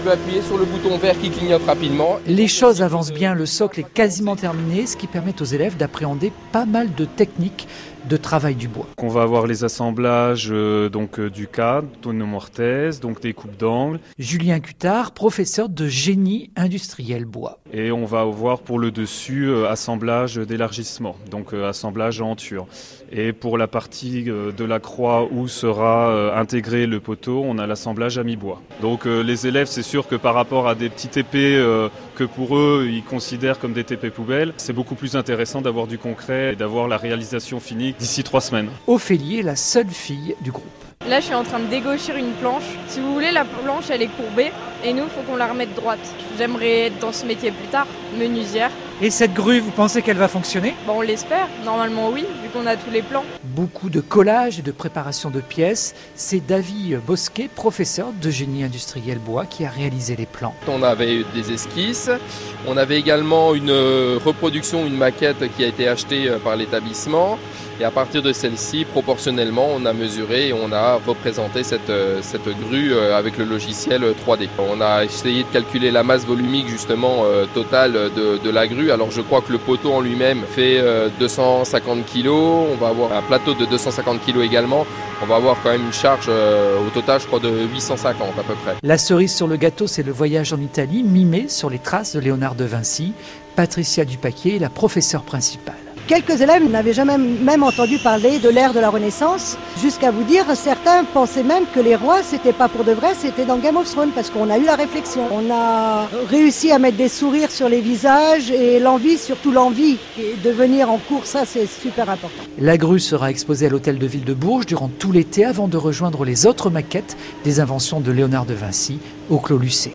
peux appuyer sur le bouton vert qui clignote rapidement. Les choses avancent bien, le socle est quasiment terminé, ce qui permet aux élèves d'appréhender pas mal de techniques de travail du bois. On va avoir les assemblages euh, donc euh, du cadre, tonneau mortaise, donc des coupes d'angle. Julien Cutard, professeur de génie industriel bois. Et on va voir pour le dessus euh, assemblage d'élargissement, donc assemblage en ture. Et pour la partie de la croix où sera intégré le poteau, on a l'assemblage à mi-bois. Donc les élèves, c'est sûr que par rapport à des petits TP que pour eux ils considèrent comme des TP poubelles, c'est beaucoup plus intéressant d'avoir du concret et d'avoir la réalisation finie d'ici trois semaines. Ophélie est la seule fille du groupe. Là, je suis en train de dégaucher une planche. Si vous voulez, la planche, elle est courbée et nous, il faut qu'on la remette droite. J'aimerais être dans ce métier plus tard, menuisière. Et cette grue, vous pensez qu'elle va fonctionner? Bon, On l'espère. Normalement, oui, vu qu'on a tous les plans. Beaucoup de collage et de préparation de pièces. C'est David Bosquet, professeur de génie industriel bois, qui a réalisé les plans. On avait des esquisses. On avait également une reproduction, une maquette qui a été achetée euh, par l'établissement. Et à partir de celle-ci, proportionnellement, on a mesuré et on a représenté cette, euh, cette grue euh, avec le logiciel 3D. On a essayé de calculer la masse volumique justement euh, totale de, de la grue. Alors je crois que le poteau en lui-même fait 250 kg. On va avoir un plateau de 250 kg également. On va avoir quand même une charge au total, je crois, de 850 à peu près. La cerise sur le gâteau, c'est le voyage en Italie, mimé sur les traces de Léonard de Vinci. Patricia Dupaquier est la professeure principale. Quelques élèves n'avaient jamais même entendu parler de l'ère de la Renaissance, jusqu'à vous dire, certains pensaient même que les rois, c'était pas pour de vrai, c'était dans Game of Thrones, parce qu'on a eu la réflexion. On a réussi à mettre des sourires sur les visages et l'envie, surtout l'envie de venir en cours, ça c'est super important. La grue sera exposée à l'hôtel de ville de Bourges durant tout l'été avant de rejoindre les autres maquettes des inventions de Léonard de Vinci au Clos Lucé.